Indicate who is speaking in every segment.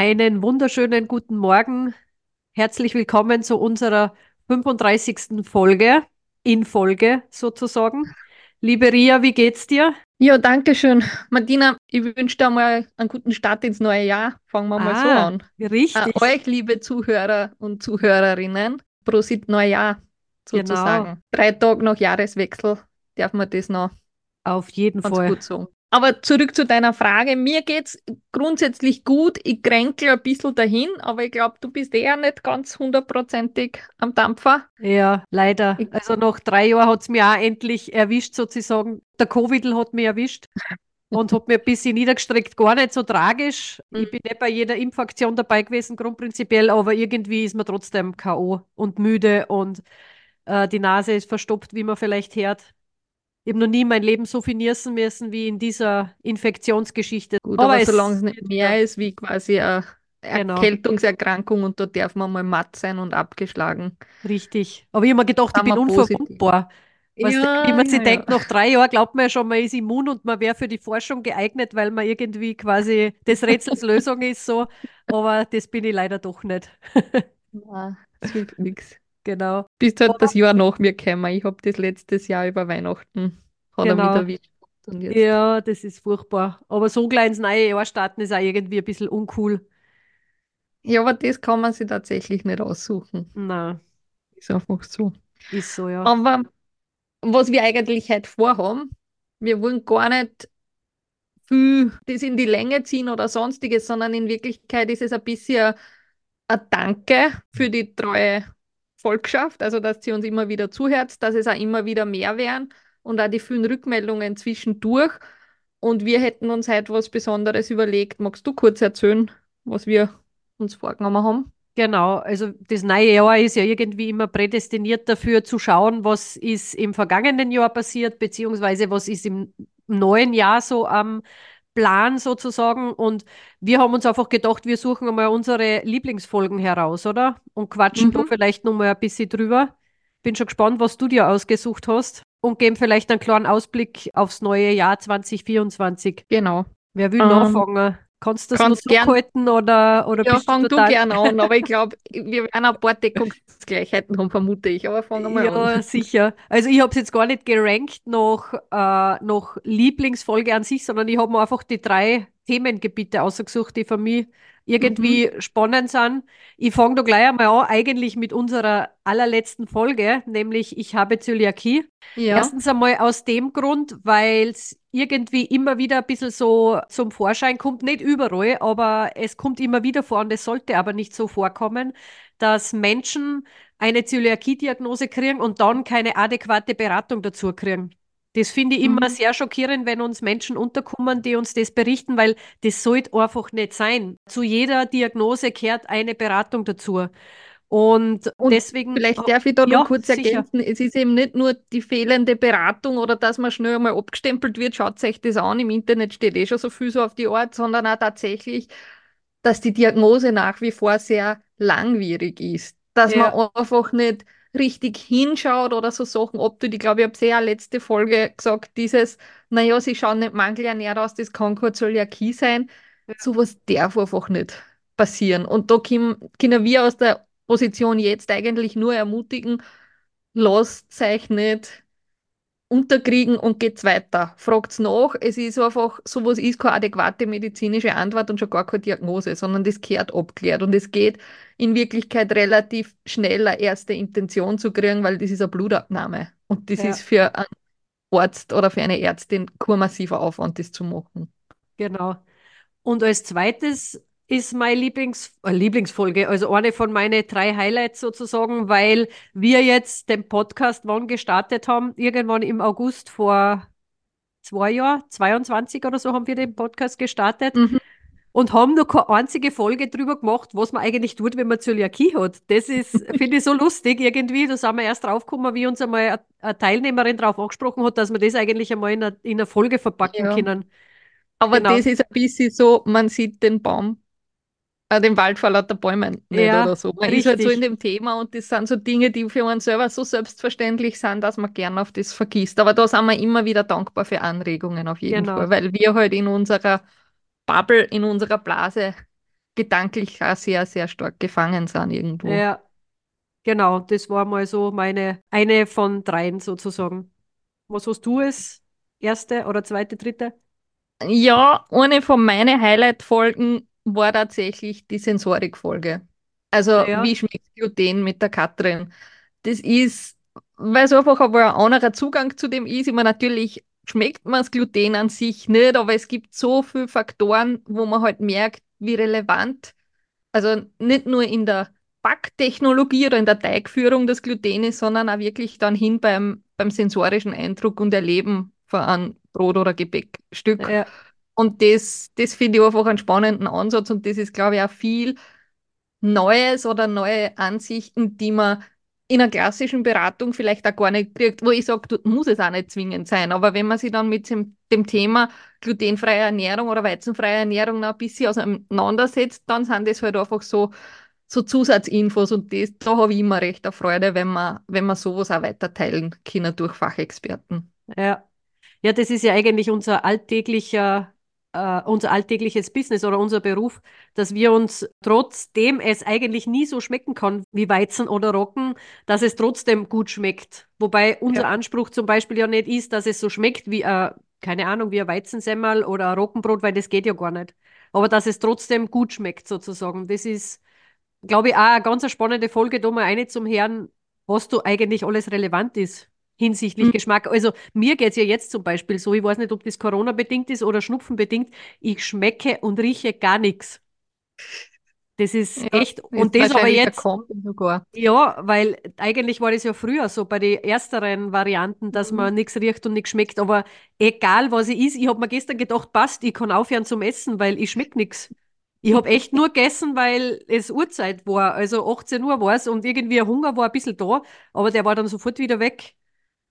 Speaker 1: Einen wunderschönen guten Morgen. Herzlich willkommen zu unserer 35. Folge, in Folge sozusagen. Liebe Ria, wie geht's dir?
Speaker 2: Ja, danke schön. Martina, ich wünsche dir mal einen guten Start ins neue Jahr. Fangen wir mal so
Speaker 1: Ah,
Speaker 2: an.
Speaker 1: richtig.
Speaker 2: Äh, euch, liebe Zuhörer und Zuhörerinnen, Prosit Neujahr
Speaker 1: Genau.
Speaker 2: sozusagen. Drei Tage nach Jahreswechsel darf man das noch
Speaker 1: Auf jeden Fall.
Speaker 2: gut sagen. Aber zurück zu deiner Frage. Mir geht's grundsätzlich gut. Ich kränkel ein bisschen dahin, aber ich glaube, du bist eher nicht ganz hundertprozentig am Dampfer.
Speaker 1: Ja, leider.
Speaker 2: Ich-
Speaker 1: Also nach drei Jahren hat's mich auch endlich erwischt, sozusagen. Der Covid hat mich erwischt und hat mir ein bisschen niedergestreckt. Gar nicht so tragisch. Ich
Speaker 2: Mhm.
Speaker 1: bin nicht bei jeder Impfaktion dabei gewesen, grundprinzipiell, aber irgendwie ist man trotzdem K.O. und müde und äh, die Nase ist verstopft, wie man vielleicht hört. Ich habe noch nie mein Leben so viel niesen müssen wie in dieser Infektionsgeschichte.
Speaker 2: Gut, aber,
Speaker 1: es
Speaker 2: solange es nicht
Speaker 1: wird
Speaker 2: mehr ist wie quasi eine
Speaker 1: Genau.
Speaker 2: Erkältungserkrankung und da darf man mal matt sein und abgeschlagen.
Speaker 1: Richtig. Aber ich habe mir gedacht, ich bin unverwundbar. Weißt du,
Speaker 2: Ja,
Speaker 1: wie man sich
Speaker 2: ja,
Speaker 1: denkt,
Speaker 2: ja.
Speaker 1: nach drei Jahren glaubt man ja schon, man ist immun und man wäre für die Forschung geeignet, weil man irgendwie quasi des Rätsels Lösung ist so. Aber das bin ich leider doch nicht.
Speaker 2: Nein, das hilft nichts.
Speaker 1: Genau.
Speaker 2: Bist halt das Jahr nach mir gekommen. Ich habe das letztes Jahr über Weihnachten hat er
Speaker 1: Genau.
Speaker 2: erwischt. Und jetzt,
Speaker 1: Ja, das ist furchtbar. Aber so gleich ins neue Jahr starten ist auch irgendwie ein bisschen uncool.
Speaker 2: ja, aber das kann man sich tatsächlich nicht aussuchen.
Speaker 1: Na,
Speaker 2: Ist einfach so.
Speaker 1: ist so, ja.
Speaker 2: Aber was wir eigentlich heute vorhaben, wir wollen gar nicht viel das in die Länge ziehen oder sonstiges, sondern in Wirklichkeit ist es ein bisschen ein Danke für die treue Volkschaft, also dass sie uns immer wieder zuhört, dass es auch immer wieder mehr werden und auch die vielen Rückmeldungen zwischendurch. Und wir hätten uns heute was Besonderes überlegt. Magst du kurz erzählen, was wir uns vorgenommen haben?
Speaker 1: Genau, also das neue Jahr ist ja irgendwie immer prädestiniert dafür zu schauen, was ist im vergangenen Jahr passiert, beziehungsweise was ist im neuen Jahr so am Plan sozusagen. Und wir haben uns einfach gedacht, wir suchen einmal unsere Lieblingsfolgen heraus, oder? Und quatschen da
Speaker 2: Mhm.
Speaker 1: vielleicht nochmal ein bisschen drüber. Bin schon gespannt, was du dir ausgesucht hast. Und geben vielleicht einen klaren Ausblick aufs neue Jahr 2024.
Speaker 2: Genau.
Speaker 1: Wer will
Speaker 2: Ähm,
Speaker 1: nachfangen? Kannst du das noch
Speaker 2: kannst gern-
Speaker 1: zurückhalten oder, oder
Speaker 2: Ja, fang
Speaker 1: du
Speaker 2: du
Speaker 1: total...
Speaker 2: gern an, aber ich glaube, wir werden ein paar Deckungsgleichheiten haben, vermute ich. Aber fangen wir
Speaker 1: Ja,
Speaker 2: an.
Speaker 1: sicher. Also ich habe es jetzt gar nicht gerankt nach, äh, nach Lieblingsfolge an sich, sondern ich habe mir einfach die drei Themengebiete ausgesucht, die für mich irgendwie spannend sind. Ich fange da gleich einmal an, eigentlich mit unserer allerletzten Folge, nämlich Ich habe Zöliakie.
Speaker 2: Ja,
Speaker 1: Erstens einmal aus dem Grund, weil es irgendwie immer wieder ein bisschen so zum Vorschein kommt, nicht überall, aber es kommt immer wieder vor und es sollte aber nicht so vorkommen, dass Menschen eine Zöliakie-Diagnose kriegen und dann keine adäquate Beratung dazu kriegen. Das finde ich immer
Speaker 2: Mhm.
Speaker 1: sehr schockierend, wenn uns Menschen unterkommen, die uns das berichten, weil das sollte einfach nicht sein. Zu jeder Diagnose gehört eine Beratung dazu. Und,
Speaker 2: Und
Speaker 1: deswegen.
Speaker 2: vielleicht darf ich da
Speaker 1: Ja,
Speaker 2: noch kurz
Speaker 1: sicher.
Speaker 2: ergänzen, es ist eben nicht nur die fehlende Beratung oder dass man schnell einmal abgestempelt wird, schaut euch das an, im Internet steht eh schon so viel so auf die Art, sondern auch tatsächlich, dass die Diagnose nach wie vor sehr langwierig ist. Dass
Speaker 1: Ja.
Speaker 2: man einfach nicht richtig hinschaut oder so Sachen abtut. Ich glaube, ich habe ja letzte Folge gesagt, dieses, naja, sie schauen nicht mangelernährt aus, das kann keine Zöliakie sein. Sowas darf einfach nicht passieren. Und da können, können wir aus der Position jetzt eigentlich nur ermutigen, lasst euch nicht unterkriegen und geht's weiter. Fragt's nach. Es ist einfach, sowas ist keine adäquate medizinische Antwort und schon gar keine Diagnose, sondern das gehört abklärt. Und es geht in Wirklichkeit relativ schnell eine erste Intention zu kriegen, weil das ist eine Blutabnahme. Und das
Speaker 1: Ja.
Speaker 2: ist für einen Arzt oder für eine Ärztin kein massiver Aufwand, das zu machen.
Speaker 1: Genau. Und als zweites ist meine Lieblings äh, Lieblingsfolge, also eine von meinen drei Highlights sozusagen, weil wir jetzt den Podcast wann gestartet haben, irgendwann im August vor zwei Jahren, 22 oder so haben wir den Podcast gestartet.
Speaker 2: Mhm.
Speaker 1: und haben noch keine einzige Folge drüber gemacht, was man eigentlich tut, wenn man Zöliakie hat. Das ist, finde ich, so lustig irgendwie. Da sind wir erst draufgekommen, wie uns einmal eine Teilnehmerin darauf angesprochen hat, dass wir das eigentlich einmal in einer in eine Folge verpacken
Speaker 2: Ja.
Speaker 1: können.
Speaker 2: Aber
Speaker 1: Genau.
Speaker 2: das ist ein bisschen so, man sieht den Baum, den Wald vor lauter Bäumen nicht
Speaker 1: Ja,
Speaker 2: oder so. Man ist halt so
Speaker 1: richtig.
Speaker 2: in dem Thema und das sind so Dinge, die für einen selber so selbstverständlich sind, dass man gern auf das vergisst. Aber da sind wir immer wieder dankbar für Anregungen auf jeden
Speaker 1: Genau.
Speaker 2: Fall, weil wir halt in unserer Bubble, in unserer Blase gedanklich auch sehr, sehr stark gefangen sind irgendwo.
Speaker 1: Ja, genau. Das war mal so meine, eine von dreien sozusagen. Was hast du als erste oder zweite, dritte?
Speaker 2: Ja, eine von meinen Highlight-Folgen war tatsächlich die Sensorik-Folge. Also,
Speaker 1: Ja.
Speaker 2: wie schmeckt Gluten mit der Katrin? Das ist, weil es einfach aber ein anderer Zugang zu dem ist. Ich meine, natürlich schmeckt man das Gluten an sich nicht, aber es gibt so viele Faktoren, wo man halt merkt, wie relevant, also nicht nur in der Backtechnologie oder in der Teigführung das Gluten ist, sondern auch wirklich dann hin beim, beim sensorischen Eindruck und Erleben von einem Brot- oder Gebäckstück.
Speaker 1: Ja,
Speaker 2: Und das, das finde ich einfach einen spannenden Ansatz und das ist, glaube ich, auch viel Neues oder neue Ansichten, die man in einer klassischen Beratung vielleicht auch gar nicht kriegt, wo ich sage, muss es auch nicht zwingend sein. Aber wenn man sich dann mit dem, dem Thema glutenfreie Ernährung oder weizenfreie Ernährung noch ein bisschen auseinandersetzt, dann sind das halt einfach so, so Zusatzinfos und das, da habe ich immer recht eine Freude, wenn man, wenn man sowas auch weiter teilen kann durch Fachexperten.
Speaker 1: ja. Ja, das ist ja eigentlich unser alltäglicher, äh, unser alltägliches Business oder unser Beruf, dass wir uns trotzdem es eigentlich nie so schmecken kann wie Weizen oder Roggen, dass es trotzdem gut schmeckt. Wobei unser
Speaker 2: Ja.
Speaker 1: Anspruch zum Beispiel ja nicht ist, dass es so schmeckt wie, äh, keine Ahnung, wie ein Weizensemmel oder ein Roggenbrot, weil das geht ja gar nicht. Aber dass es trotzdem gut schmeckt sozusagen. Das ist, glaube ich, auch eine ganz spannende Folge, da mal eine zum Herrn, was da eigentlich alles relevant ist hinsichtlich
Speaker 2: Mhm.
Speaker 1: Geschmack. Also mir geht es ja jetzt zum Beispiel so, ich weiß nicht, ob das Corona-bedingt ist oder Schnupfen-bedingt, ich schmecke und rieche gar nichts. Das ist
Speaker 2: Ja,
Speaker 1: echt,
Speaker 2: ist
Speaker 1: und das aber jetzt, ja, weil eigentlich war das ja früher so bei den ersteren Varianten, dass
Speaker 2: Mhm.
Speaker 1: man nichts riecht und nichts schmeckt, aber egal was ich is, ich habe mir gestern gedacht, passt, ich kann aufhören zum Essen, weil ich schmecke nichts. Ich habe echt nur gegessen, weil es Uhrzeit war, also 18 Uhr war es und irgendwie Hunger war ein bisschen da, aber der war dann sofort wieder weg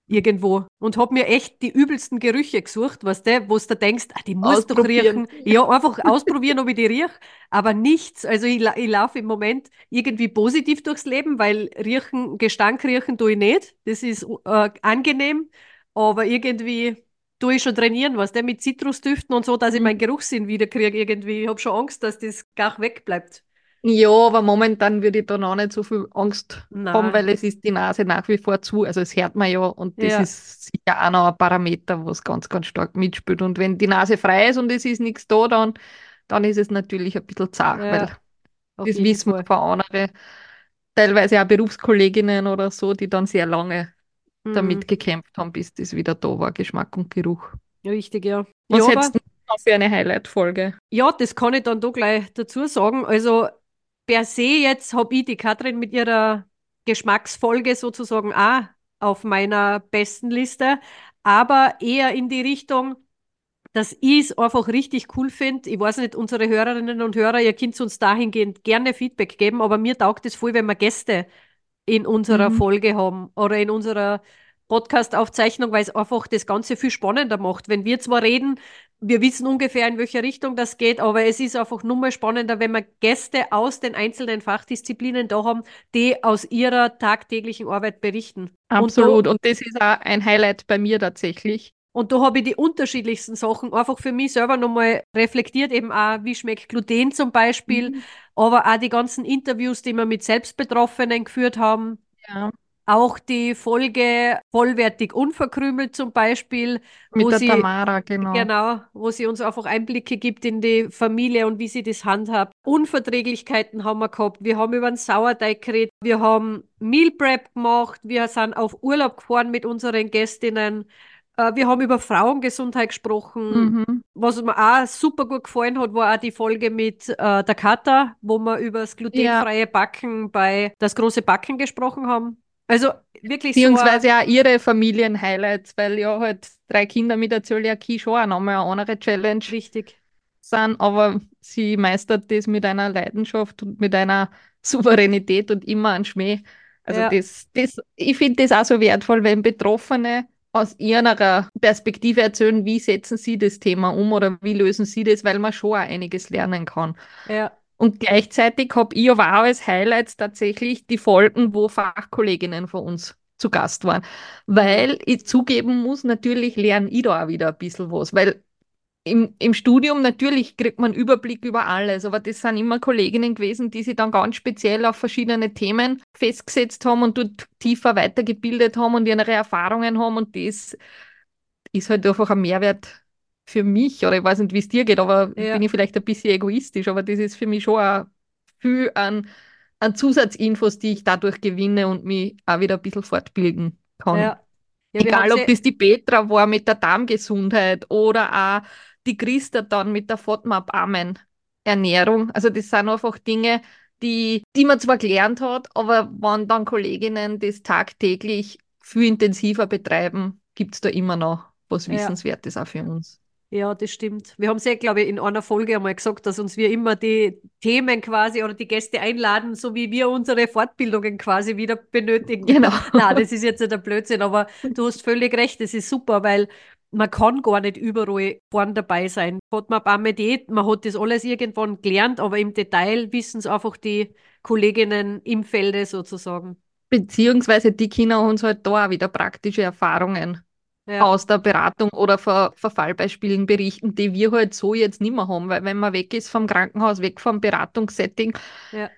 Speaker 1: irgendwo und habe mir echt die übelsten Gerüche gesucht, weißt du, wo du denkst, ah, die muss doch riechen. Ja, einfach ausprobieren, ob ich die riech, aber nichts. Also ich, ich laufe im Moment irgendwie positiv durchs Leben, weil riechen, Gestank riechen tue ich nicht. Das ist äh, angenehm, aber irgendwie tue ich schon trainieren, weißt du, mit Zitrusdüften und so, dass ich
Speaker 2: Mhm.
Speaker 1: meinen Geruchssinn wiederkriege irgendwie. Ich habe schon Angst, dass das gar wegbleibt.
Speaker 2: Ja, aber momentan würde ich da noch nicht so viel Angst
Speaker 1: Nein.
Speaker 2: haben, weil es ist die Nase nach wie vor zu. Also es hört man ja und das
Speaker 1: Ja.
Speaker 2: ist sicher auch noch ein Parameter, was ganz, ganz stark mitspielt. Und wenn die Nase frei ist und es ist nichts da, dann, dann ist es natürlich ein bisschen zart,
Speaker 1: Ja,
Speaker 2: weil
Speaker 1: Auf
Speaker 2: das wissen wir von anderen, teilweise auch Berufskolleginnen oder so, die dann sehr lange
Speaker 1: Mhm.
Speaker 2: damit gekämpft haben, bis das wieder da war, Geschmack und Geruch.
Speaker 1: Richtig, ja.
Speaker 2: Was
Speaker 1: ja,
Speaker 2: hättest du noch für eine Highlight-Folge?
Speaker 1: Ja, das kann ich dann da gleich dazu sagen. Also per se jetzt habe ich die Katrin mit ihrer Geschmacksfolge sozusagen auch auf meiner besten Liste, aber eher in die Richtung, dass ich es einfach richtig cool finde. Ich weiß nicht, unsere Hörerinnen und Hörer, ihr könnt uns dahingehend gerne Feedback geben, aber mir taugt es voll, wenn wir Gäste in unserer
Speaker 2: Mhm.
Speaker 1: Folge haben oder in unserer Podcast-Aufzeichnung, weil es einfach das Ganze viel spannender macht. Wenn wir zwar reden, wir wissen ungefähr, in welche Richtung das geht, aber es ist einfach nur mal spannender, wenn wir Gäste aus den einzelnen Fachdisziplinen da haben, die aus ihrer tagtäglichen Arbeit berichten.
Speaker 2: Absolut.
Speaker 1: Und
Speaker 2: Und das ist auch ein Highlight bei mir tatsächlich.
Speaker 1: da, und da habe ich die unterschiedlichsten Sachen einfach für mich selber nochmal reflektiert, eben auch, wie schmeckt Gluten zum Beispiel,
Speaker 2: Mhm.
Speaker 1: aber auch die ganzen Interviews, die wir mit Selbstbetroffenen geführt haben.
Speaker 2: Ja.
Speaker 1: Auch die Folge vollwertig unverkrümelt zum Beispiel,
Speaker 2: Mit der
Speaker 1: sie,
Speaker 2: Tamara, genau.
Speaker 1: genau, wo sie uns einfach Einblicke gibt in die Familie und wie sie das handhabt. Unverträglichkeiten haben wir gehabt. Wir haben über den Sauerteig geredet. Wir haben Meal Prep gemacht. Wir sind auf Urlaub gefahren mit unseren Gästinnen. Äh, Wir haben über Frauengesundheit gesprochen.
Speaker 2: Mhm.
Speaker 1: Was mir auch super gut gefallen hat, war auch die Folge mit äh, der Katha, wo wir über das glutenfreie Backen bei das große Backen gesprochen haben. Also wirklich so.
Speaker 2: Beziehungsweise auch ihre Familien-Highlights, weil ja halt drei Kinder mit der Zöliakie schon auch nochmal eine andere Challenge
Speaker 1: Richtig.
Speaker 2: sind, aber sie meistert das mit einer Leidenschaft und mit einer Souveränität und immer ein Schmäh. Also
Speaker 1: Ja.
Speaker 2: das, das, ich finde das auch so wertvoll, wenn Betroffene aus ihrer Perspektive erzählen, wie setzen sie das Thema um oder wie lösen sie das, weil man schon auch einiges lernen kann.
Speaker 1: Ja,
Speaker 2: Und gleichzeitig habe ich aber auch als Highlights tatsächlich die Folgen, wo Fachkolleginnen von uns zu Gast waren. Weil ich zugeben muss, natürlich lerne ich da auch wieder ein bisschen was. Weil im, im Studium natürlich kriegt man Überblick über alles, aber das sind immer Kolleginnen gewesen, die sich dann ganz speziell auf verschiedene Themen festgesetzt haben und dort tiefer weitergebildet haben und ihre Erfahrungen haben und das ist halt einfach ein Mehrwert für mich, oder ich weiß nicht, wie es dir geht, aber
Speaker 1: Ja.
Speaker 2: bin ich vielleicht ein bisschen egoistisch, aber das ist für mich schon auch viel an, an Zusatzinfos, die ich dadurch gewinne und mich auch wieder ein bisschen fortbilden kann.
Speaker 1: ja. Ja,
Speaker 2: Egal, ob das die Petra war mit der Darmgesundheit oder auch die Christa dann mit der FODMAP-Armen-Ernährung. Also das sind einfach Dinge, die, die man zwar gelernt hat, aber wenn dann Kolleginnen das tagtäglich viel intensiver betreiben, gibt es da immer noch was. Wissenswertes auch für uns.
Speaker 1: Ja, das stimmt. Wir haben es ja, glaube ich, in einer Folge einmal gesagt, dass uns wir immer die Themen quasi oder die Gäste einladen, so wie wir unsere Fortbildungen quasi wieder benötigen.
Speaker 2: Genau.
Speaker 1: Na, das ist jetzt nicht der Blödsinn, aber du hast völlig recht, das ist super, weil man kann gar nicht überall vorn dabei sein. Hat man beim Diät, man hat das alles irgendwann gelernt, aber im Detail wissen es einfach die Kolleginnen im Felde sozusagen.
Speaker 2: Beziehungsweise die Kinder uns halt da auch wieder praktische Erfahrungen
Speaker 1: Ja,
Speaker 2: aus der Beratung oder von, von Fallbeispielen berichten, die wir halt so jetzt nicht mehr haben, weil wenn man weg ist vom Krankenhaus, weg vom Beratungssetting,
Speaker 1: ja,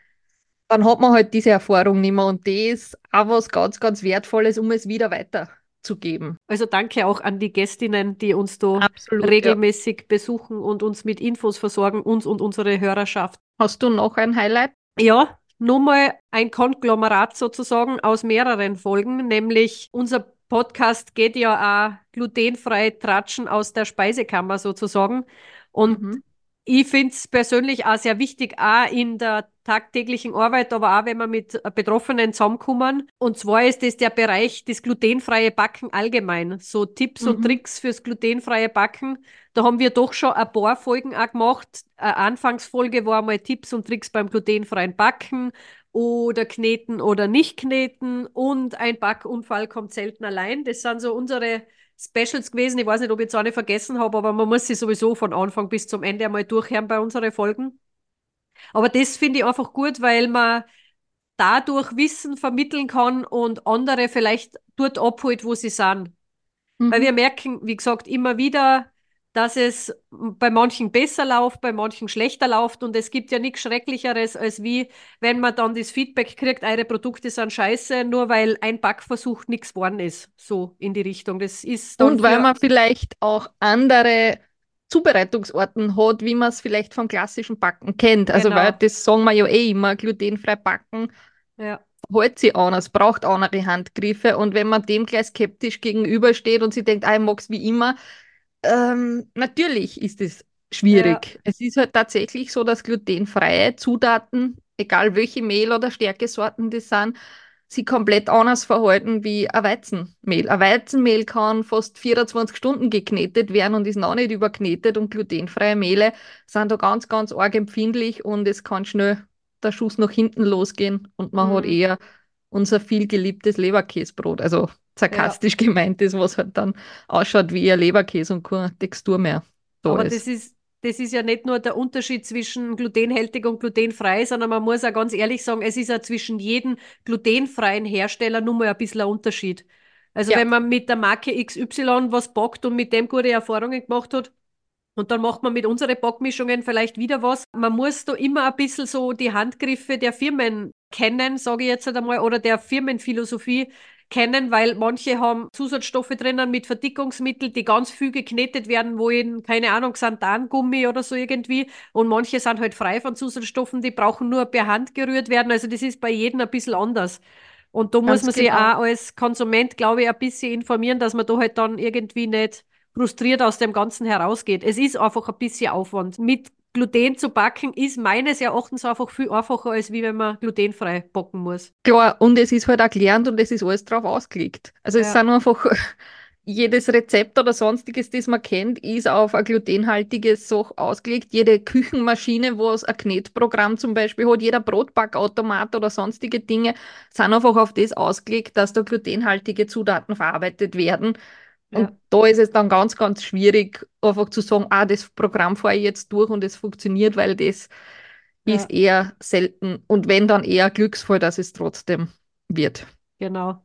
Speaker 2: dann hat man halt diese Erfahrung nicht mehr und das ist auch was ganz, ganz Wertvolles, um es wieder weiterzugeben.
Speaker 1: also danke auch an die Gästinnen, die uns da
Speaker 2: Absolut. Ja.
Speaker 1: regelmäßig besuchen und uns mit Infos versorgen, uns und unsere Hörerschaft.
Speaker 2: Hast du noch ein Highlight?
Speaker 1: Ja, nur mal ein Konglomerat sozusagen aus mehreren Folgen, nämlich unser Podcast geht ja auch glutenfrei Tratschen aus der Speisekammer sozusagen. Und
Speaker 2: Mhm.
Speaker 1: ich finde es persönlich auch sehr wichtig, auch in der tagtäglichen Arbeit, aber auch wenn wir mit Betroffenen zusammenkommen. Und zwar ist das der Bereich das glutenfreie Backen allgemein. So Tipps und
Speaker 2: Mhm.
Speaker 1: Tricks fürs glutenfreie Backen. Da haben wir doch schon ein paar Folgen auch gemacht. Eine Anfangsfolge war mal Tipps und Tricks beim glutenfreien Backen oder kneten oder nicht kneten und ein Backunfall kommt selten allein. Das sind so unsere Specials gewesen. Ich weiß nicht, ob ich jetzt eine vergessen habe, aber man muss sie sowieso von Anfang bis zum Ende einmal durchhören bei unseren Folgen. Aber das finde ich einfach gut, weil man dadurch Wissen vermitteln kann und andere vielleicht dort abholt, wo sie sind. Weil
Speaker 2: Mhm.
Speaker 1: wir merken, wie gesagt, immer wieder, dass es bei manchen besser läuft, bei manchen schlechter läuft. Und es gibt ja nichts Schrecklicheres, als wie, wenn man dann das Feedback kriegt, eure Produkte sind scheiße, nur weil ein Backversuch nichts geworden ist. So in die Richtung. Das ist dann
Speaker 2: Und weil man vielleicht auch andere Zubereitungsarten hat, wie man es vielleicht vom klassischen Backen kennt. Also
Speaker 1: Genau.
Speaker 2: weil das sagen wir ja eh immer, glutenfrei backen
Speaker 1: ja,
Speaker 2: hält sie anders, braucht andere Handgriffe. Und wenn man dem gleich skeptisch gegenübersteht und sie denkt, ah, ich mag es wie immer, ähm, natürlich ist es schwierig. Es ist halt tatsächlich so, dass glutenfreie Zutaten, egal welche Mehl- oder Stärkesorten das sind, sie komplett anders verhalten wie ein Weizenmehl. Ein Weizenmehl kann fast 24 Stunden geknetet werden und ist noch nicht überknetet und glutenfreie Mehle sind da ganz, ganz arg empfindlich und es kann schnell der Schuss nach hinten losgehen und man hat
Speaker 1: Mhm.
Speaker 2: eher unser viel geliebtes Leberkäsebrot, also sarkastisch gemeint ist, was halt dann ausschaut wie ein Leberkäse und keine Textur mehr da
Speaker 1: aber
Speaker 2: ist.
Speaker 1: das ist, das ist ja nicht nur der Unterschied zwischen glutenhältig und glutenfrei, sondern man muss auch ganz ehrlich sagen, es ist ja zwischen jedem glutenfreien Hersteller nur mal ein bisschen ein Unterschied. Also
Speaker 2: Ja.
Speaker 1: wenn man mit der Marke XY was backt und mit dem gute Erfahrungen gemacht hat, und dann macht man mit unseren Backmischungen vielleicht wieder was. Man muss da immer ein bisschen so die Handgriffe der Firmen kennen, sage ich jetzt einmal, oder der Firmenphilosophie kennen, weil manche haben Zusatzstoffe drinnen mit Verdickungsmittel, die ganz viel geknetet werden, wo in, keine Ahnung, Sandangummi oder so irgendwie. Und manche sind halt frei von Zusatzstoffen, die brauchen nur per Hand gerührt werden. Also das ist bei jedem ein bisschen anders. Und da muss
Speaker 2: Ganz
Speaker 1: man sich
Speaker 2: genau.
Speaker 1: auch als Konsument, glaube ich, ein bisschen informieren, dass man da halt dann irgendwie nicht frustriert aus dem Ganzen herausgeht. Es ist einfach ein bisschen Aufwand. Mit Gluten zu backen ist meines Erachtens einfach viel einfacher, als wie wenn man glutenfrei backen muss.
Speaker 2: Klar, und es ist halt auch gelernt und es ist alles drauf ausgelegt. Also es
Speaker 1: Ja.
Speaker 2: sind einfach jedes Rezept oder sonstiges, das man kennt, ist auf ein glutenhaltiges Sach ausgelegt. Jede Küchenmaschine, wo es ein Knetprogramm zum Beispiel hat, jeder Brotbackautomat oder sonstige Dinge, sind einfach auf das ausgelegt, dass da glutenhaltige Zutaten verarbeitet werden. Und
Speaker 1: Ja.
Speaker 2: da ist es dann ganz, ganz schwierig, einfach zu sagen, ah, das Programm fahre ich jetzt durch und es funktioniert, weil das
Speaker 1: Ja.
Speaker 2: ist eher selten und wenn dann eher Glücksfall, dass es trotzdem wird.
Speaker 1: Genau.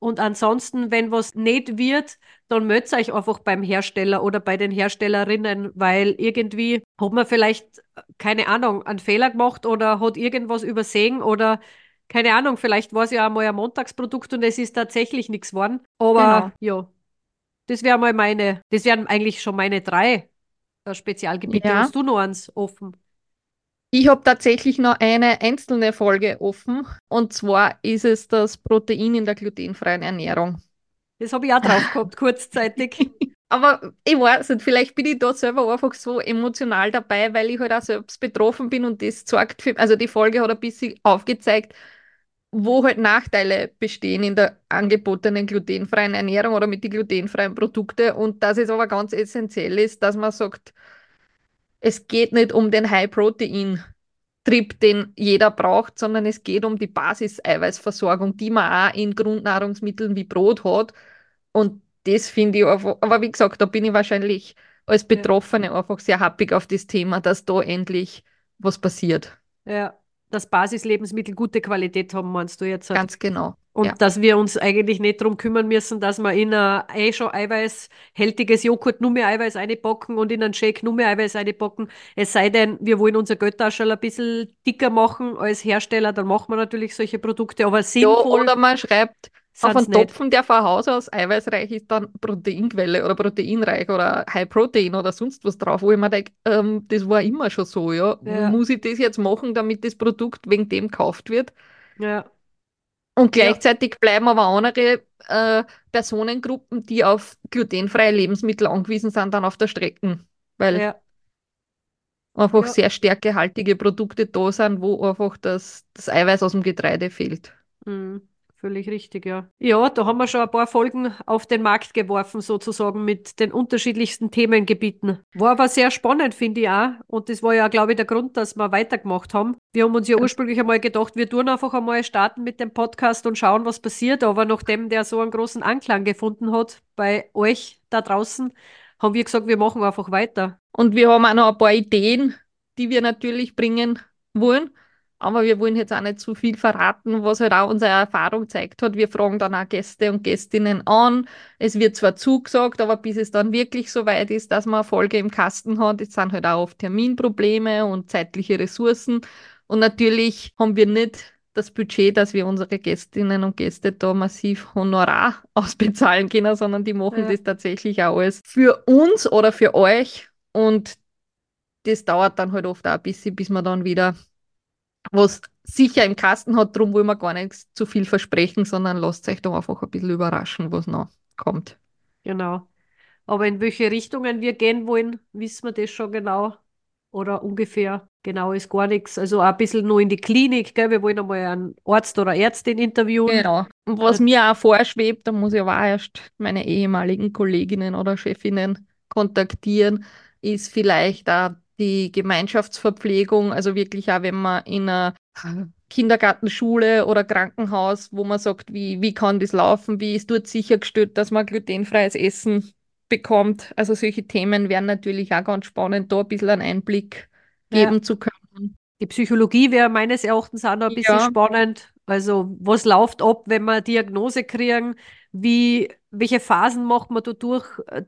Speaker 1: Und ansonsten, wenn was nicht wird, dann meldet euch einfach beim Hersteller oder bei den Herstellerinnen, weil irgendwie hat man vielleicht, keine Ahnung, einen Fehler gemacht oder hat irgendwas übersehen oder keine Ahnung, vielleicht war es ja einmal ein Montagsprodukt und es ist tatsächlich nichts geworden. Aber ja, das wäre mal meine, das wären eigentlich schon meine drei äh, Spezialgebiete.
Speaker 2: Ja.
Speaker 1: Hast du noch eins offen?
Speaker 2: Ich habe tatsächlich noch eine einzelne Folge offen und zwar ist es das Protein in der glutenfreien Ernährung.
Speaker 1: Das habe ich auch drauf gehabt, kurzzeitig.
Speaker 2: Aber ich weiß nicht, vielleicht bin ich da selber einfach so emotional dabei, weil ich halt auch selbst betroffen bin und das zeigt für, also die Folge hat ein bisschen aufgezeigt, wo halt Nachteile bestehen in der angebotenen glutenfreien Ernährung oder mit den glutenfreien Produkten und dass es aber ganz essentiell ist, dass man sagt, es geht nicht um den High-Protein-Trip, den jeder braucht, sondern es geht um die Basiseiweißversorgung, die man auch in Grundnahrungsmitteln wie Brot hat. Und das finde ich einfach, aber wie gesagt, da bin ich wahrscheinlich als Betroffene einfach sehr happig auf das Thema, dass da endlich was passiert.
Speaker 1: Ja, dass Basislebensmittel gute Qualität haben, meinst du jetzt?
Speaker 2: Ganz genau.
Speaker 1: Und
Speaker 2: ja.
Speaker 1: dass wir uns eigentlich nicht darum kümmern müssen, dass wir in ein eh schon eiweißhältiges Joghurt nur mehr Eiweiß einpacken und in einen Shake nur mehr Eiweiß einpacken. Es sei denn, wir wollen unser Geldtaschel ein bisschen dicker machen als Hersteller, dann machen wir natürlich solche Produkte, aber
Speaker 2: Ja,
Speaker 1: sinnvoll
Speaker 2: oder man schreibt, auf einen
Speaker 1: nicht.
Speaker 2: Topfen, der von Haus aus eiweißreich ist, dann Proteinquelle oder proteinreich oder High Protein oder sonst was drauf, wo ich mir denke, ähm, das war immer schon so, ja.
Speaker 1: Ja.
Speaker 2: Muss ich das jetzt machen, damit das Produkt wegen dem gekauft wird?
Speaker 1: Ja,
Speaker 2: Und
Speaker 1: Ja.
Speaker 2: gleichzeitig bleiben aber andere äh, Personengruppen, die auf glutenfreie Lebensmittel angewiesen sind, dann auf der Strecke, weil
Speaker 1: ja,
Speaker 2: einfach
Speaker 1: Ja.
Speaker 2: sehr stärkehaltige Produkte da sind, wo einfach das, das Eiweiß aus dem Getreide fehlt.
Speaker 1: mhm. Völlig richtig, ja. Ja, da haben wir schon ein paar Folgen auf den Markt geworfen, sozusagen, mit den unterschiedlichsten Themengebieten. War aber sehr spannend, finde ich auch. Und das war ja, glaube ich, der Grund, dass wir weitergemacht haben. Wir haben uns ja
Speaker 2: Ja.
Speaker 1: ursprünglich einmal gedacht, wir tun einfach einmal starten mit dem Podcast und schauen, was passiert. Aber nachdem der so einen großen Anklang gefunden hat bei euch da draußen, haben wir gesagt, wir machen einfach weiter.
Speaker 2: Und wir haben auch noch ein paar Ideen, die wir natürlich bringen wollen. Aber wir wollen jetzt auch nicht zu viel verraten, was halt auch unsere Erfahrung gezeigt hat. Wir fragen dann auch Gäste und Gästinnen an. Es wird zwar zugesagt, aber bis es dann wirklich so weit ist, dass man eine Folge im Kasten hat, es sind halt auch oft Terminprobleme und zeitliche Ressourcen. Und natürlich haben wir nicht das Budget, dass wir unsere Gästinnen und Gäste da massiv Honorar ausbezahlen können, sondern die machen
Speaker 1: Ja.
Speaker 2: das tatsächlich auch alles für uns oder für euch. Und das dauert dann halt oft auch ein bisschen, bis man dann wieder was sicher im Kasten hat. Darum wollen wir gar nichts zu viel versprechen, sondern lasst euch da einfach ein bisschen überraschen, was noch kommt.
Speaker 1: Genau. Aber in welche Richtungen wir gehen wollen, wissen wir das schon genau. Oder ungefähr genau ist gar nichts. Also ein bisschen nur in die Klinik, gell? Wir wollen einmal einen Arzt oder Ärztin interviewen.
Speaker 2: Genau. Und was mir auch vorschwebt, da muss ich aber auch erst meine ehemaligen Kolleginnen oder Chefinnen kontaktieren, ist vielleicht auch die Gemeinschaftsverpflegung. Also wirklich auch, wenn man in einer Kindergartenschule oder Krankenhaus, wo man sagt, wie, wie kann das laufen, wie ist dort sichergestellt, dass man glutenfreies Essen bekommt. Also solche Themen wären natürlich auch ganz spannend, da ein bisschen einen Einblick
Speaker 1: Ja.
Speaker 2: geben zu können.
Speaker 1: Die Psychologie wäre meines Erachtens auch noch ein bisschen
Speaker 2: Ja.
Speaker 1: spannend. Also, was läuft ab, wenn wir eine Diagnose kriegen? Wie, welche Phasen macht man da durch,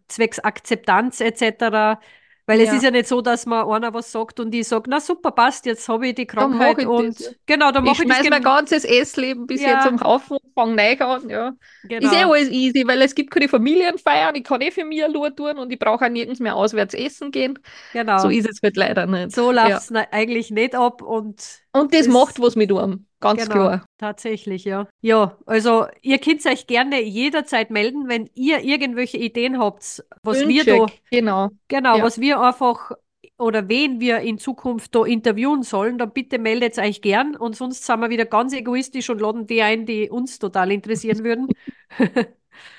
Speaker 1: zwecks Akzeptanz etc.? Weil es
Speaker 2: Ja.
Speaker 1: ist ja nicht so, dass man einer was sagt und ich sage, na super, passt, jetzt habe ich die Krankheit
Speaker 2: ich das,
Speaker 1: und
Speaker 2: ja.
Speaker 1: genau, dann
Speaker 2: Ich
Speaker 1: mache ich das
Speaker 2: schmeiß mein ganzes Essleben bis
Speaker 1: Ja.
Speaker 2: jetzt am Haufen und fange neu an. Ja. Ist eh
Speaker 1: genau.
Speaker 2: alles easy, weil es gibt keine Familienfeiern, ich kann eh für mich allein tun und ich brauche auch nirgends mehr auswärts essen gehen.
Speaker 1: Genau.
Speaker 2: So ist es halt leider nicht.
Speaker 1: So
Speaker 2: Ja.
Speaker 1: läuft es eigentlich nicht ab und
Speaker 2: Und das
Speaker 1: das-
Speaker 2: macht was mit einem, ganz
Speaker 1: genau,
Speaker 2: klar.
Speaker 1: tatsächlich, ja. Ja, also ihr könnt euch gerne jederzeit melden, wenn ihr irgendwelche Ideen habt, was wir
Speaker 2: Wünsche,
Speaker 1: da,
Speaker 2: genau.
Speaker 1: genau,
Speaker 2: Ja.
Speaker 1: was wir einfach oder wen wir in Zukunft da interviewen sollen, dann bitte meldet euch gern und sonst sind wir wieder ganz egoistisch und laden die ein, die uns total interessieren würden.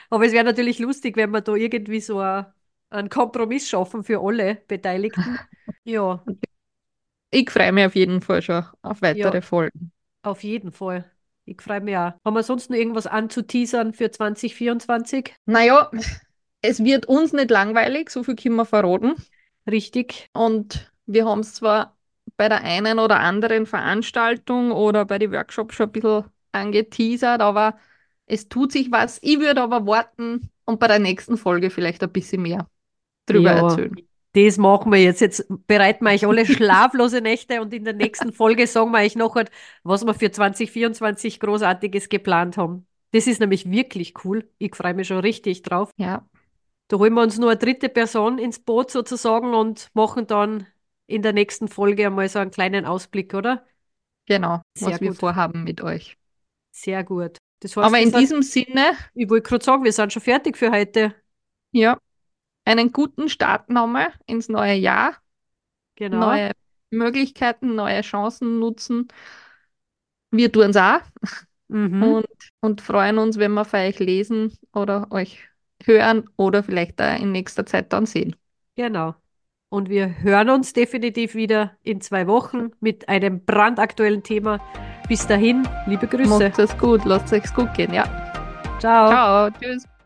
Speaker 1: Aber es wäre natürlich lustig, wenn wir da irgendwie so ein, einen Kompromiss schaffen für alle Beteiligten. Ja,
Speaker 2: Ich freue mich auf jeden Fall schon auf weitere
Speaker 1: Ja.
Speaker 2: Folgen.
Speaker 1: Auf jeden Fall. Ich freue mich auch. Haben wir sonst noch irgendwas anzuteasern für 2024?
Speaker 2: Naja, es wird uns nicht langweilig, so viel können wir verraten.
Speaker 1: Richtig.
Speaker 2: Und wir haben es zwar bei der einen oder anderen Veranstaltung oder bei den Workshops schon ein bisschen angeteasert, aber es tut sich was. Ich würde aber warten und bei der nächsten Folge vielleicht ein bisschen mehr drüber
Speaker 1: Ja.
Speaker 2: erzählen.
Speaker 1: Das machen wir jetzt. Jetzt bereiten wir euch alle schlaflose Nächte und in der nächsten Folge sagen wir euch noch, halt, was wir für 2024 Großartiges geplant haben. Das ist nämlich wirklich cool. Ich freue mich schon richtig drauf.
Speaker 2: Ja,
Speaker 1: Da holen wir uns nur eine dritte Person ins Boot sozusagen und machen dann in der nächsten Folge einmal so einen kleinen Ausblick, oder?
Speaker 2: genau,
Speaker 1: Sehr
Speaker 2: was wir
Speaker 1: gut.
Speaker 2: vorhaben mit euch.
Speaker 1: Sehr gut. Das heißt,
Speaker 2: Aber
Speaker 1: wir
Speaker 2: in diesem Sinne,
Speaker 1: ich wollte gerade sagen, wir sind schon fertig für heute.
Speaker 2: ja, einen guten Start nochmal ins neue Jahr.
Speaker 1: Genau.
Speaker 2: neue Möglichkeiten, neue Chancen nutzen. Wir tun es auch
Speaker 1: Mhm.
Speaker 2: und, und freuen uns, wenn wir von euch lesen oder euch hören oder vielleicht auch in nächster Zeit dann sehen.
Speaker 1: Genau. Und wir hören uns definitiv wieder in zwei Wochen mit einem brandaktuellen Thema. Bis dahin, liebe Grüße.
Speaker 2: Macht es gut, lasst es euch gut gehen. Ja,
Speaker 1: Ciao.
Speaker 2: ciao, tschüss.